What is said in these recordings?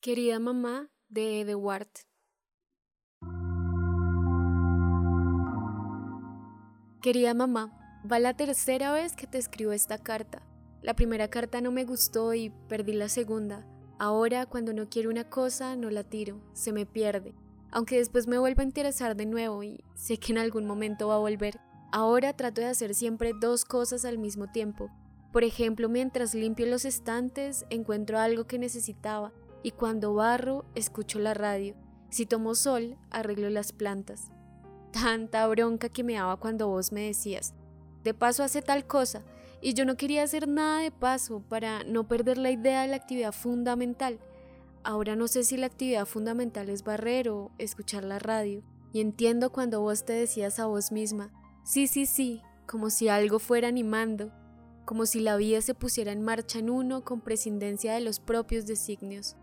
Querida mamá de Edward. Querida mamá, va la tercera vez que te escribo esta carta. La primera carta no me gustó y perdí la segunda. Ahora, cuando no quiero una cosa, no la tiro, se me pierde. Aunque después me vuelva a interesar de nuevo y sé que en algún momento va a volver. Ahora trato de hacer siempre dos cosas al mismo tiempo. Por ejemplo, mientras limpio los estantes, encuentro algo que necesitaba y cuando barro, escucho la radio. Si tomo sol, arreglo las plantas. Tanta bronca que me daba cuando vos me decías, de paso hace tal cosa, y yo no quería hacer nada de paso para no perder la idea de la actividad fundamental. Ahora no sé si la actividad fundamental es barrer o escuchar la radio, y entiendo cuando vos te decías a vos misma, sí, sí, sí, como si algo fuera animando, como si la vida se pusiera en marcha en uno con prescindencia de los propios designios.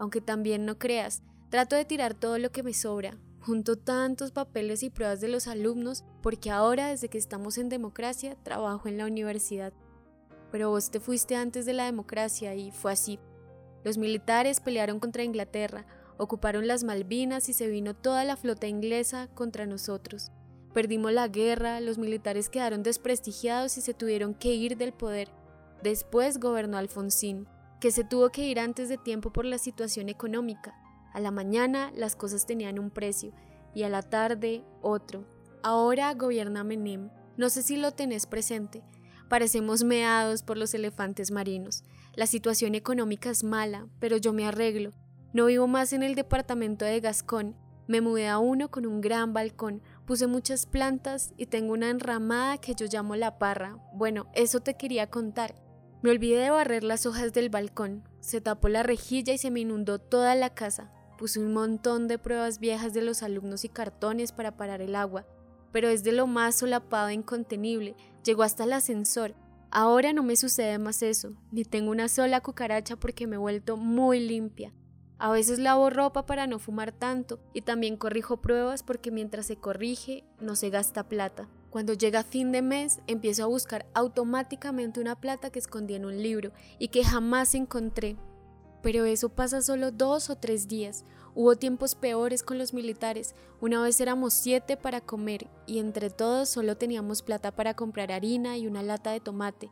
Aunque también no creas, trato de tirar todo lo que me sobra, junto tantos papeles y pruebas de los alumnos, porque ahora, desde que estamos en democracia, trabajo en la universidad. Pero vos te fuiste antes de la democracia y fue así. Los militares pelearon contra Inglaterra, ocuparon las Malvinas y se vino toda la flota inglesa contra nosotros. Perdimos la guerra, los militares quedaron desprestigiados y se tuvieron que ir del poder. Después gobernó Alfonsín, que se tuvo que ir antes de tiempo por la situación económica. A la mañana las cosas tenían un precio y a la tarde otro. Ahora gobierna Menem. No sé si lo tenés presente. Parecemos meados por los elefantes marinos. La situación económica es mala, pero yo me arreglo. No vivo más en el departamento de Gascón. Me mudé a uno con un gran balcón, puse muchas plantas y tengo una enramada que yo llamo la parra. Bueno, eso te quería contar. Me olvidé de barrer las hojas del balcón. Se tapó la rejilla y se me inundó toda la casa. Puse un montón de pruebas viejas de los alumnos y cartones para parar el agua, pero es de lo más solapado e incontenible, llegó hasta el ascensor. Ahora no me sucede más eso, ni tengo una sola cucaracha porque me he vuelto muy limpia. A veces lavo ropa para no fumar tanto y también corrijo pruebas porque mientras se corrige no se gasta plata. Cuando llega fin de mes empiezo a buscar automáticamente una plata que escondí en un libro y que jamás encontré pero eso pasa solo dos o tres días. Hubo tiempos peores con los militares. Una vez éramos siete para comer y entre todos solo teníamos plata para comprar harina y una lata de tomate.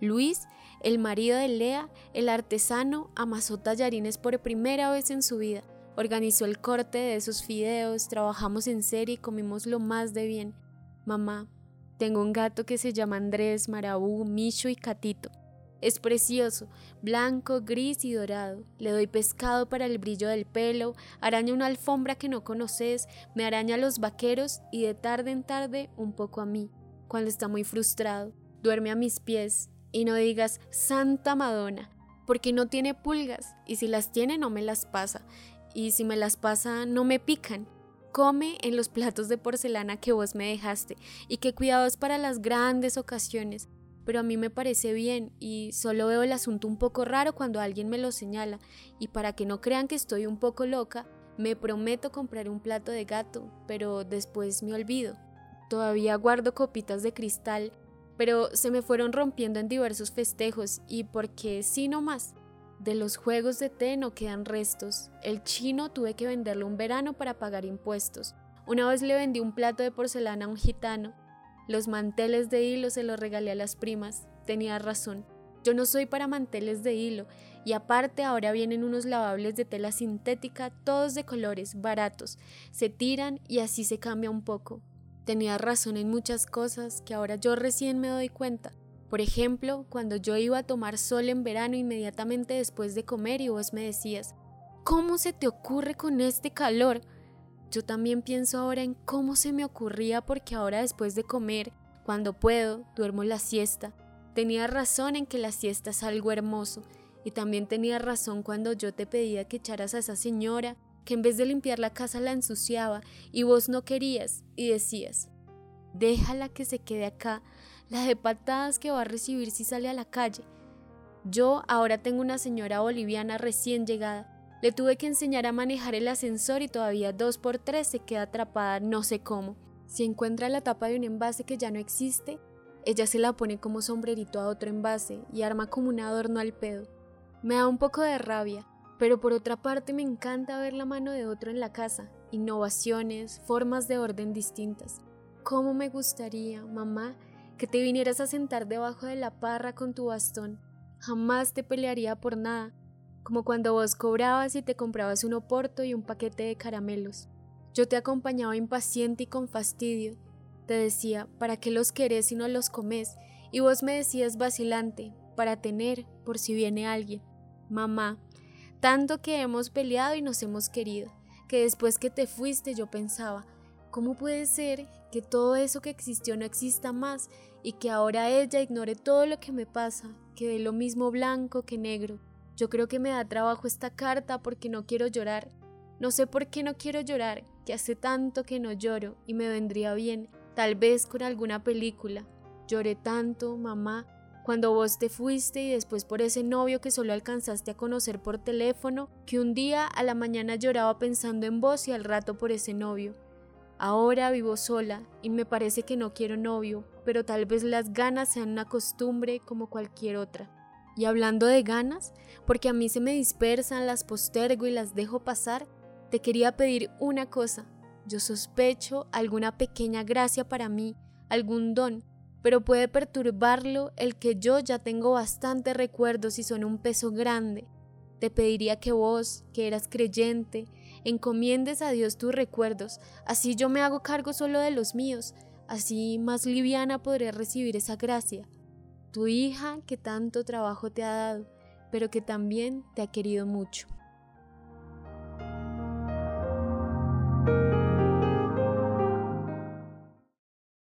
Luis, el marido de Lea, el artesano, amasó tallarines por primera vez en su vida. Organizó el corte de esos fideos, trabajamos en serie y comimos lo más de bien. Mamá, tengo un gato que se llama Andrés, Marabú, Micho y Catito. Es precioso, blanco, gris y dorado. Le doy pescado para el brillo del pelo, araña una alfombra que no conoces, me araña los vaqueros y de tarde en tarde un poco a mí. Cuando está muy frustrado, duerme a mis pies y no digas Santa Madonna, porque no tiene pulgas y si las tiene no me las pasa y si me las pasa no me pican. Come en los platos de porcelana que vos me dejaste y que cuidados para las grandes ocasiones pero a mí me parece bien y solo veo el asunto un poco raro cuando alguien me lo señala y para que no crean que estoy un poco loca, me prometo comprar un plato de gato, pero después me olvido. Todavía guardo copitas de cristal, pero se me fueron rompiendo en diversos festejos y porque sí no más. De los juegos de té no quedan restos. El chino tuve que venderlo un verano para pagar impuestos. Una vez le vendí un plato de porcelana a un gitano los manteles de hilo se los regalé a las primas. Tenía razón. Yo no soy para manteles de hilo y aparte ahora vienen unos lavables de tela sintética, todos de colores, baratos. Se tiran y así se cambia un poco. Tenía razón en muchas cosas que ahora yo recién me doy cuenta. Por ejemplo, cuando yo iba a tomar sol en verano inmediatamente después de comer y vos me decías, ¿cómo se te ocurre con este calor? Yo también pienso ahora en cómo se me ocurría porque ahora después de comer, cuando puedo, duermo la siesta. Tenía razón en que la siesta es algo hermoso y también tenía razón cuando yo te pedía que echaras a esa señora que en vez de limpiar la casa la ensuciaba y vos no querías y decías, déjala que se quede acá, la de patadas que va a recibir si sale a la calle. Yo ahora tengo una señora boliviana recién llegada le tuve que enseñar a manejar el ascensor y todavía dos por tres se queda atrapada no sé cómo. Si encuentra la tapa de un envase que ya no existe, ella se la pone como sombrerito a otro envase y arma como un adorno al pedo. Me da un poco de rabia, Pero por otra parte me encanta ver la mano de otro en la casa, innovaciones, formas de orden distintas. ¿Cómo me gustaría, mamá, que te vinieras a sentar debajo de la parra con tu bastón? Jamás te pelearía por nada, como cuando vos cobrabas y te comprabas un oporto y un paquete de caramelos. Yo te acompañaba impaciente y con fastidio. Te decía, ¿para qué los querés si no los comes? Y vos me decías vacilante, para tener, por si viene alguien. Mamá, tanto que hemos peleado y nos hemos querido, que después que te fuiste yo pensaba, ¿cómo puede ser que todo eso que existió no exista más y que ahora ella ignore todo lo que me pasa, que de lo mismo blanco que negro? Yo creo que me da trabajo esta carta porque no quiero llorar. No sé por qué no quiero llorar, que hace tanto que no lloro y me vendría bien, tal vez con alguna película. Lloré tanto, mamá, cuando vos te fuiste y después por ese novio que solo alcanzaste a conocer por teléfono, que un día a la mañana lloraba pensando en vos y al rato por ese novio. Ahora vivo sola y me parece que no quiero novio, pero tal vez las ganas sean una costumbre como cualquier otra. Y hablando de ganas, porque a mí se me dispersan, las postergo y las dejo pasar, te quería pedir una cosa. Yo sospecho alguna pequeña gracia para mí, algún don, pero puede perturbarlo el que yo ya tengo bastantes recuerdos y son un peso grande. Te pediría que vos, que eras creyente, encomiendes a Dios tus recuerdos, así yo me hago cargo solo de los míos, así más liviana podré recibir esa gracia. Tu hija que tanto trabajo te ha dado, pero que también te ha querido mucho.